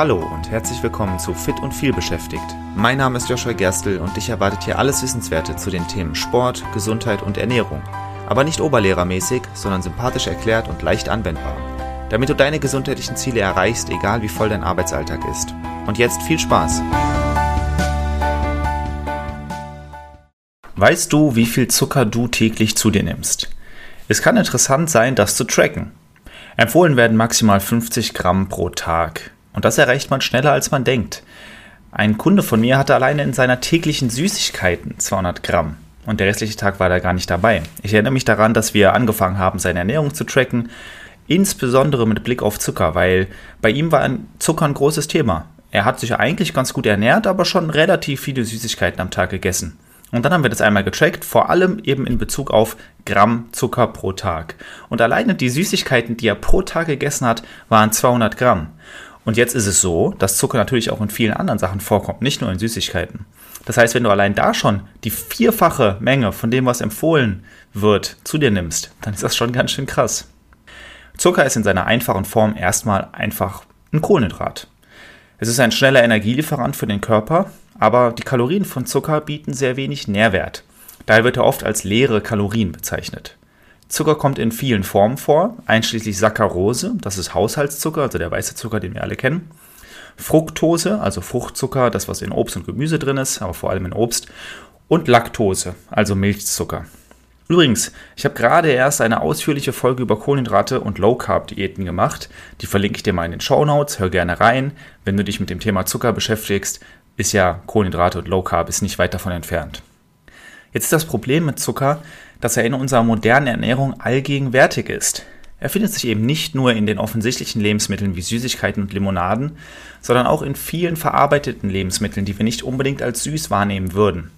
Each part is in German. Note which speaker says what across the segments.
Speaker 1: Hallo und herzlich willkommen zu Fit und viel beschäftigt. Mein Name ist Joshua Gerstl und dich erwartet hier alles Wissenswerte zu den Themen Sport, Gesundheit und Ernährung. Aber nicht oberlehrermäßig, sondern sympathisch erklärt und leicht anwendbar. Damit du deine gesundheitlichen Ziele erreichst, egal wie voll dein Arbeitsalltag ist. Und jetzt viel Spaß! Weißt du, wie viel Zucker du täglich zu dir nimmst? Es kann interessant sein, das zu tracken. Empfohlen werden maximal 50 Gramm pro Tag. Und das erreicht man schneller, als man denkt. Ein Kunde von mir hatte alleine in seiner täglichen Süßigkeiten 200 Gramm. Und der restliche Tag war da gar nicht dabei. Ich erinnere mich daran, dass wir angefangen haben, seine Ernährung zu tracken, insbesondere mit Blick auf Zucker, weil bei ihm war Zucker ein großes Thema. Er hat sich eigentlich ganz gut ernährt, aber schon relativ viele Süßigkeiten am Tag gegessen. Und dann haben wir das einmal getrackt, vor allem eben in Bezug auf Gramm Zucker pro Tag. Und alleine die Süßigkeiten, die er pro Tag gegessen hat, waren 200 Gramm. Und jetzt ist es so, dass Zucker natürlich auch in vielen anderen Sachen vorkommt, nicht nur in Süßigkeiten. Das heißt, wenn du allein da schon die vierfache Menge von dem, was empfohlen wird, zu dir nimmst, dann ist das schon ganz schön krass. Zucker ist in seiner einfachen Form erstmal einfach ein Kohlenhydrat. Es ist ein schneller Energielieferant für den Körper, aber die Kalorien von Zucker bieten sehr wenig Nährwert. Daher wird er oft als leere Kalorien bezeichnet. Zucker kommt in vielen Formen vor, einschließlich Saccharose, das ist Haushaltszucker, also der weiße Zucker, den wir alle kennen. Fructose, also Fruchtzucker, das was in Obst und Gemüse drin ist, aber vor allem in Obst. Und Laktose, also Milchzucker. Übrigens, ich habe gerade erst eine ausführliche Folge über Kohlenhydrate und Low Carb Diäten gemacht. Die verlinke ich dir mal in den Show Notes. Hör gerne rein. Wenn du dich mit dem Thema Zucker beschäftigst, ist ja Kohlenhydrate und Low Carb ist nicht weit davon entfernt. Jetzt ist das Problem mit Zucker, dass er in unserer modernen Ernährung allgegenwärtig ist. Er findet sich eben nicht nur in den offensichtlichen Lebensmitteln wie Süßigkeiten und Limonaden, sondern auch in vielen verarbeiteten Lebensmitteln, die wir nicht unbedingt als süß wahrnehmen würden.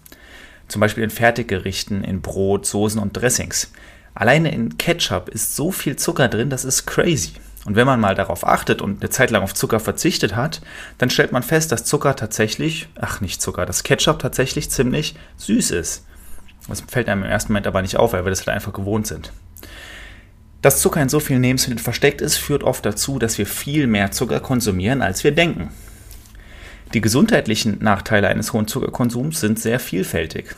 Speaker 1: Zum Beispiel in Fertiggerichten, in Brot, Soßen und Dressings. Alleine in Ketchup ist so viel Zucker drin, das ist crazy. Und wenn man mal darauf achtet und eine Zeit lang auf Zucker verzichtet hat, dann stellt man fest, dass Zucker tatsächlich, ach nicht Zucker, dass Ketchup tatsächlich ziemlich süß ist. Das fällt einem im ersten Moment aber nicht auf, weil wir das halt einfach gewohnt sind. Dass Zucker in so vielen Lebensmitteln versteckt ist, führt oft dazu, dass wir viel mehr Zucker konsumieren, als wir denken. Die gesundheitlichen Nachteile eines hohen Zuckerkonsums sind sehr vielfältig.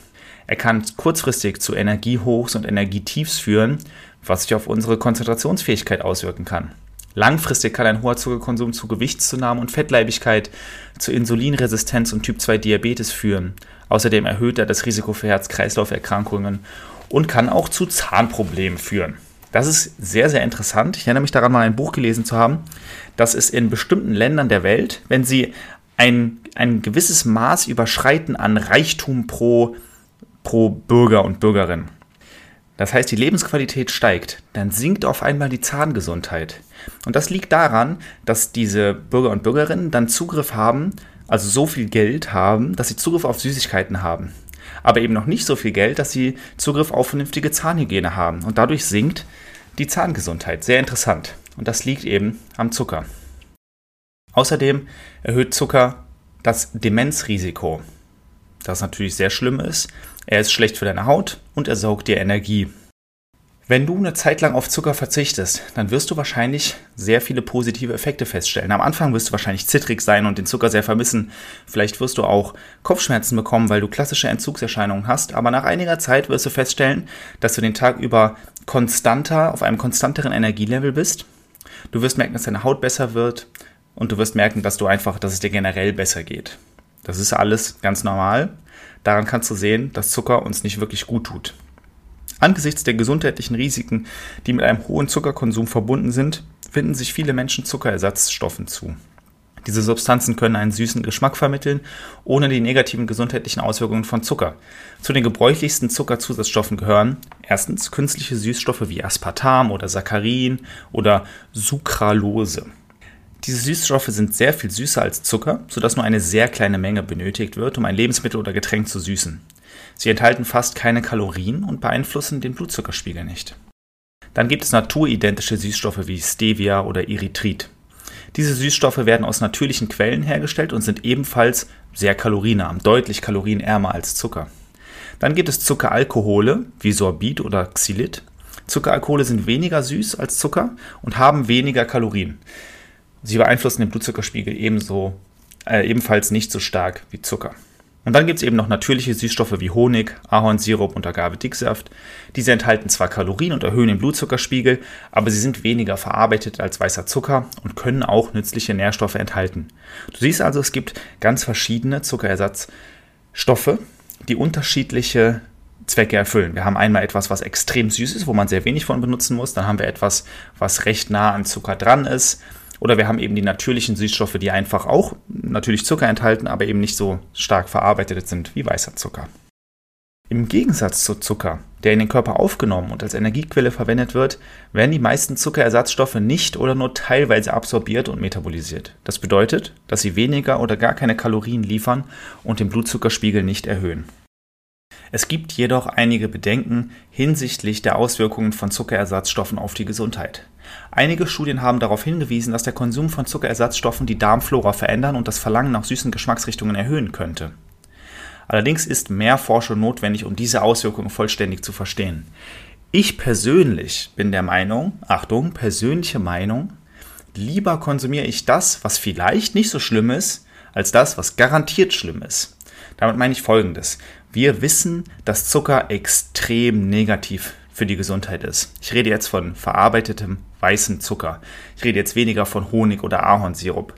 Speaker 1: Er kann kurzfristig zu Energiehochs und Energietiefs führen, was sich auf unsere Konzentrationsfähigkeit auswirken kann. Langfristig kann ein hoher Zuckerkonsum zu Gewichtszunahmen und Fettleibigkeit, zu Insulinresistenz und Typ 2 Diabetes führen. Außerdem erhöht er das Risiko für Herz-Kreislauf-Erkrankungen und kann auch zu Zahnproblemen führen. Das ist sehr, sehr interessant. Ich erinnere mich daran, mal ein Buch gelesen zu haben, dass es in bestimmten Ländern der Welt, wenn sie ein, ein gewisses Maß überschreiten an Reichtum pro, pro Bürger und Bürgerin, das heißt, die Lebensqualität steigt, dann sinkt auf einmal die Zahngesundheit. Und das liegt daran, dass diese Bürger und Bürgerinnen dann Zugriff haben, also so viel Geld haben, dass sie Zugriff auf Süßigkeiten haben. Aber eben noch nicht so viel Geld, dass sie Zugriff auf vernünftige Zahnhygiene haben. Und dadurch sinkt die Zahngesundheit. Sehr interessant. Und das liegt eben am Zucker. Außerdem erhöht Zucker das Demenzrisiko. Das natürlich sehr schlimm ist. Er ist schlecht für deine Haut und er saugt dir Energie. Wenn du eine Zeit lang auf Zucker verzichtest, dann wirst du wahrscheinlich sehr viele positive Effekte feststellen. Am Anfang wirst du wahrscheinlich zittrig sein und den Zucker sehr vermissen. Vielleicht wirst du auch Kopfschmerzen bekommen, weil du klassische Entzugserscheinungen hast. Aber nach einiger Zeit wirst du feststellen, dass du den Tag über konstanter, auf einem konstanteren Energielevel bist. Du wirst merken, dass deine Haut besser wird und du wirst merken, dass du einfach, dass es dir generell besser geht. Das ist alles ganz normal. Daran kannst du sehen, dass Zucker uns nicht wirklich gut tut. Angesichts der gesundheitlichen Risiken, die mit einem hohen Zuckerkonsum verbunden sind, finden sich viele Menschen Zuckerersatzstoffen zu. Diese Substanzen können einen süßen Geschmack vermitteln, ohne die negativen gesundheitlichen Auswirkungen von Zucker. Zu den gebräuchlichsten Zuckerzusatzstoffen gehören erstens künstliche Süßstoffe wie Aspartam oder Saccharin oder Sucralose. Diese Süßstoffe sind sehr viel süßer als Zucker, sodass nur eine sehr kleine Menge benötigt wird, um ein Lebensmittel oder Getränk zu süßen. Sie enthalten fast keine Kalorien und beeinflussen den Blutzuckerspiegel nicht. Dann gibt es naturidentische Süßstoffe wie Stevia oder Erythrit. Diese Süßstoffe werden aus natürlichen Quellen hergestellt und sind ebenfalls sehr kalorienarm, deutlich kalorienärmer als Zucker. Dann gibt es Zuckeralkohole wie Sorbit oder Xylit. Zuckeralkohole sind weniger süß als Zucker und haben weniger Kalorien. Sie beeinflussen den Blutzuckerspiegel ebenso, äh, ebenfalls nicht so stark wie Zucker. Und dann gibt es eben noch natürliche Süßstoffe wie Honig, Ahornsirup und Agave-Dicksaft. Diese enthalten zwar Kalorien und erhöhen den Blutzuckerspiegel, aber sie sind weniger verarbeitet als weißer Zucker und können auch nützliche Nährstoffe enthalten. Du siehst also, es gibt ganz verschiedene Zuckerersatzstoffe, die unterschiedliche Zwecke erfüllen. Wir haben einmal etwas, was extrem süß ist, wo man sehr wenig von benutzen muss. Dann haben wir etwas, was recht nah an Zucker dran ist oder wir haben eben die natürlichen Süßstoffe, die einfach auch natürlich Zucker enthalten, aber eben nicht so stark verarbeitet sind wie weißer Zucker. Im Gegensatz zu Zucker, der in den Körper aufgenommen und als Energiequelle verwendet wird, werden die meisten Zuckerersatzstoffe nicht oder nur teilweise absorbiert und metabolisiert. Das bedeutet, dass sie weniger oder gar keine Kalorien liefern und den Blutzuckerspiegel nicht erhöhen. Es gibt jedoch einige Bedenken hinsichtlich der Auswirkungen von Zuckerersatzstoffen auf die Gesundheit. Einige Studien haben darauf hingewiesen, dass der Konsum von Zuckerersatzstoffen die Darmflora verändern und das Verlangen nach süßen Geschmacksrichtungen erhöhen könnte. Allerdings ist mehr Forschung notwendig, um diese Auswirkungen vollständig zu verstehen. Ich persönlich bin der Meinung, Achtung, persönliche Meinung, lieber konsumiere ich das, was vielleicht nicht so schlimm ist, als das, was garantiert schlimm ist. Damit meine ich Folgendes. Wir wissen, dass Zucker extrem negativ für die Gesundheit ist. Ich rede jetzt von verarbeitetem weißem Zucker. Ich rede jetzt weniger von Honig oder Ahornsirup.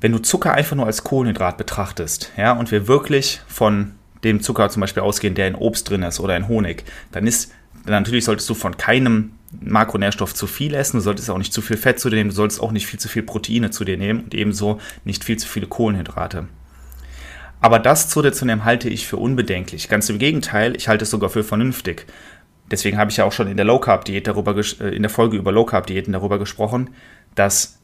Speaker 1: Wenn du Zucker einfach nur als Kohlenhydrat betrachtest, ja, und wir wirklich von dem Zucker zum Beispiel ausgehen, der in Obst drin ist oder in Honig, dann ist natürlich solltest du von keinem Makronährstoff zu viel essen, du solltest auch nicht zu viel Fett zu dir nehmen, du solltest auch nicht viel zu viel Proteine zu dir nehmen und ebenso nicht viel zu viele Kohlenhydrate. Aber das zu dir zu nehmen, halte ich für unbedenklich. Ganz im Gegenteil, ich halte es sogar für vernünftig. Deswegen habe ich ja auch schon in der Low Carb Diät darüber äh, in der Folge über Low Carb Diäten darüber gesprochen, dass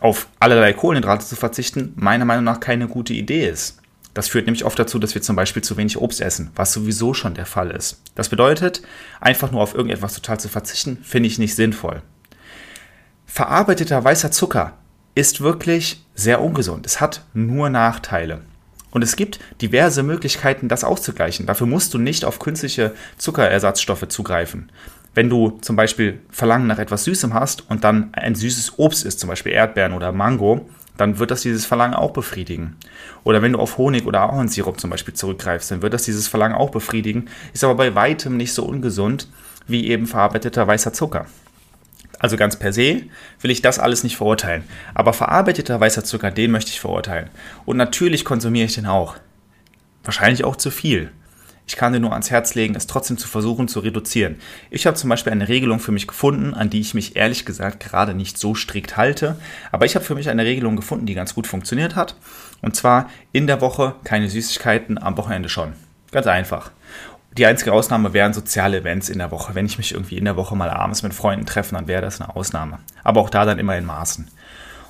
Speaker 1: auf allerlei Kohlenhydrate zu verzichten meiner Meinung nach keine gute Idee ist. Das führt nämlich oft dazu, dass wir zum Beispiel zu wenig Obst essen, was sowieso schon der Fall ist. Das bedeutet, einfach nur auf irgendetwas total zu verzichten, finde ich nicht sinnvoll. Verarbeiteter weißer Zucker ist wirklich sehr ungesund. Es hat nur Nachteile. Und es gibt diverse Möglichkeiten, das auszugleichen. Dafür musst du nicht auf künstliche Zuckerersatzstoffe zugreifen. Wenn du zum Beispiel Verlangen nach etwas Süßem hast und dann ein süßes Obst isst, zum Beispiel Erdbeeren oder Mango, dann wird das dieses Verlangen auch befriedigen. Oder wenn du auf Honig oder Ahornsirup zum Beispiel zurückgreifst, dann wird das dieses Verlangen auch befriedigen, ist aber bei weitem nicht so ungesund wie eben verarbeiteter weißer Zucker. Also ganz per se will ich das alles nicht verurteilen. Aber verarbeiteter weißer Zucker, den möchte ich verurteilen. Und natürlich konsumiere ich den auch. Wahrscheinlich auch zu viel. Ich kann dir nur ans Herz legen, es trotzdem zu versuchen zu reduzieren. Ich habe zum Beispiel eine Regelung für mich gefunden, an die ich mich ehrlich gesagt gerade nicht so strikt halte. Aber ich habe für mich eine Regelung gefunden, die ganz gut funktioniert hat. Und zwar in der Woche keine Süßigkeiten, am Wochenende schon. Ganz einfach. Die einzige Ausnahme wären soziale Events in der Woche. Wenn ich mich irgendwie in der Woche mal abends mit Freunden treffe, dann wäre das eine Ausnahme. Aber auch da dann immer in Maßen.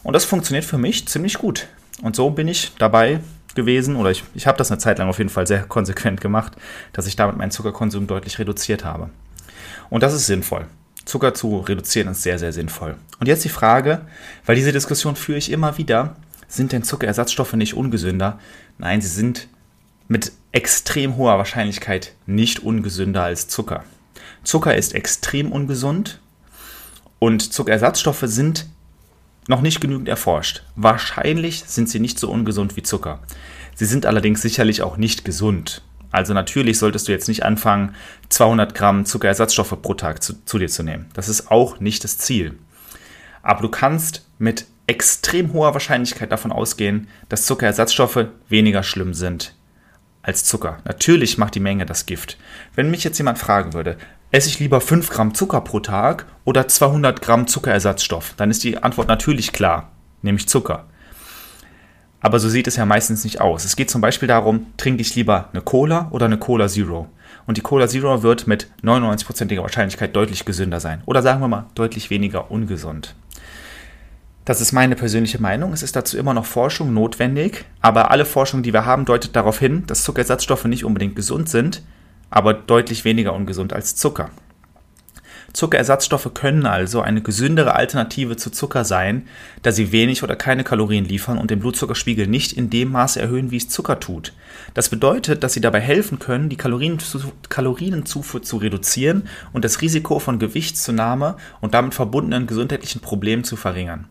Speaker 1: Und das funktioniert für mich ziemlich gut. Und so bin ich dabei gewesen, oder ich, ich habe das eine Zeit lang auf jeden Fall sehr konsequent gemacht, dass ich damit meinen Zuckerkonsum deutlich reduziert habe. Und das ist sinnvoll. Zucker zu reduzieren ist sehr, sehr sinnvoll. Und jetzt die Frage, weil diese Diskussion führe ich immer wieder, sind denn Zuckerersatzstoffe nicht ungesünder? Nein, sie sind mit extrem hoher Wahrscheinlichkeit nicht ungesünder als Zucker. Zucker ist extrem ungesund und Zuckerersatzstoffe sind noch nicht genügend erforscht. Wahrscheinlich sind sie nicht so ungesund wie Zucker. Sie sind allerdings sicherlich auch nicht gesund. Also natürlich solltest du jetzt nicht anfangen, 200 Gramm Zuckerersatzstoffe pro Tag zu, zu dir zu nehmen. Das ist auch nicht das Ziel. Aber du kannst mit extrem hoher Wahrscheinlichkeit davon ausgehen, dass Zuckerersatzstoffe weniger schlimm sind als Zucker. Natürlich macht die Menge das Gift. Wenn mich jetzt jemand fragen würde, esse ich lieber 5 Gramm Zucker pro Tag oder 200 Gramm Zuckerersatzstoff, dann ist die Antwort natürlich klar, nämlich Zucker. Aber so sieht es ja meistens nicht aus. Es geht zum Beispiel darum, trinke ich lieber eine Cola oder eine Cola Zero. Und die Cola Zero wird mit 99%iger Wahrscheinlichkeit deutlich gesünder sein. Oder sagen wir mal, deutlich weniger ungesund. Das ist meine persönliche Meinung. Es ist dazu immer noch Forschung notwendig, aber alle Forschung, die wir haben, deutet darauf hin, dass Zuckerersatzstoffe nicht unbedingt gesund sind, aber deutlich weniger ungesund als Zucker. Zuckerersatzstoffe können also eine gesündere Alternative zu Zucker sein, da sie wenig oder keine Kalorien liefern und den Blutzuckerspiegel nicht in dem Maße erhöhen, wie es Zucker tut. Das bedeutet, dass sie dabei helfen können, die Kalorienzufuhr zu reduzieren und das Risiko von Gewichtszunahme und damit verbundenen gesundheitlichen Problemen zu verringern.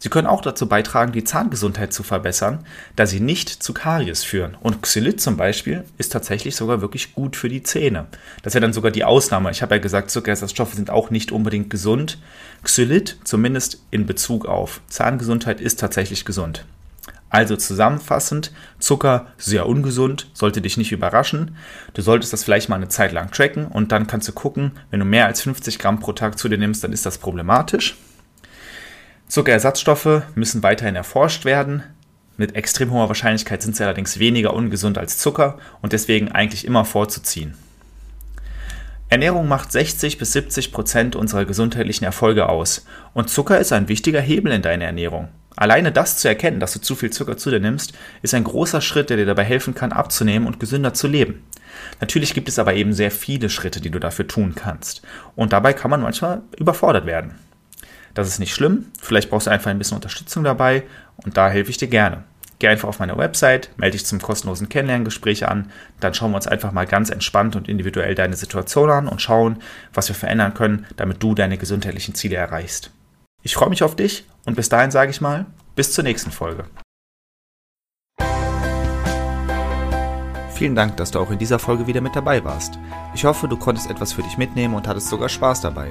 Speaker 1: Sie können auch dazu beitragen, die Zahngesundheit zu verbessern, da sie nicht zu Karies führen. Und Xylit zum Beispiel ist tatsächlich sogar wirklich gut für die Zähne. Das wäre dann sogar die Ausnahme. Ich habe ja gesagt, Zuckerersatzstoffe sind auch nicht unbedingt gesund. Xylit, zumindest in Bezug auf Zahngesundheit, ist tatsächlich gesund. Also zusammenfassend, Zucker sehr ungesund, sollte dich nicht überraschen. Du solltest das vielleicht mal eine Zeit lang tracken und dann kannst du gucken, wenn du mehr als 50 Gramm pro Tag zu dir nimmst, dann ist das problematisch. Zuckerersatzstoffe müssen weiterhin erforscht werden. Mit extrem hoher Wahrscheinlichkeit sind sie allerdings weniger ungesund als Zucker und deswegen eigentlich immer vorzuziehen. Ernährung macht 60 bis 70 Prozent unserer gesundheitlichen Erfolge aus und Zucker ist ein wichtiger Hebel in deiner Ernährung. Alleine das zu erkennen, dass du zu viel Zucker zu dir nimmst, ist ein großer Schritt, der dir dabei helfen kann, abzunehmen und gesünder zu leben. Natürlich gibt es aber eben sehr viele Schritte, die du dafür tun kannst. Und dabei kann man manchmal überfordert werden. Das ist nicht schlimm. Vielleicht brauchst du einfach ein bisschen Unterstützung dabei und da helfe ich dir gerne. Geh einfach auf meine Website, melde dich zum kostenlosen Kennenlerngespräch an, dann schauen wir uns einfach mal ganz entspannt und individuell deine Situation an und schauen, was wir verändern können, damit du deine gesundheitlichen Ziele erreichst. Ich freue mich auf dich und bis dahin sage ich mal, bis zur nächsten Folge. Vielen Dank, dass du auch in dieser Folge wieder mit dabei warst. Ich hoffe, du konntest etwas für dich mitnehmen und hattest sogar Spaß dabei.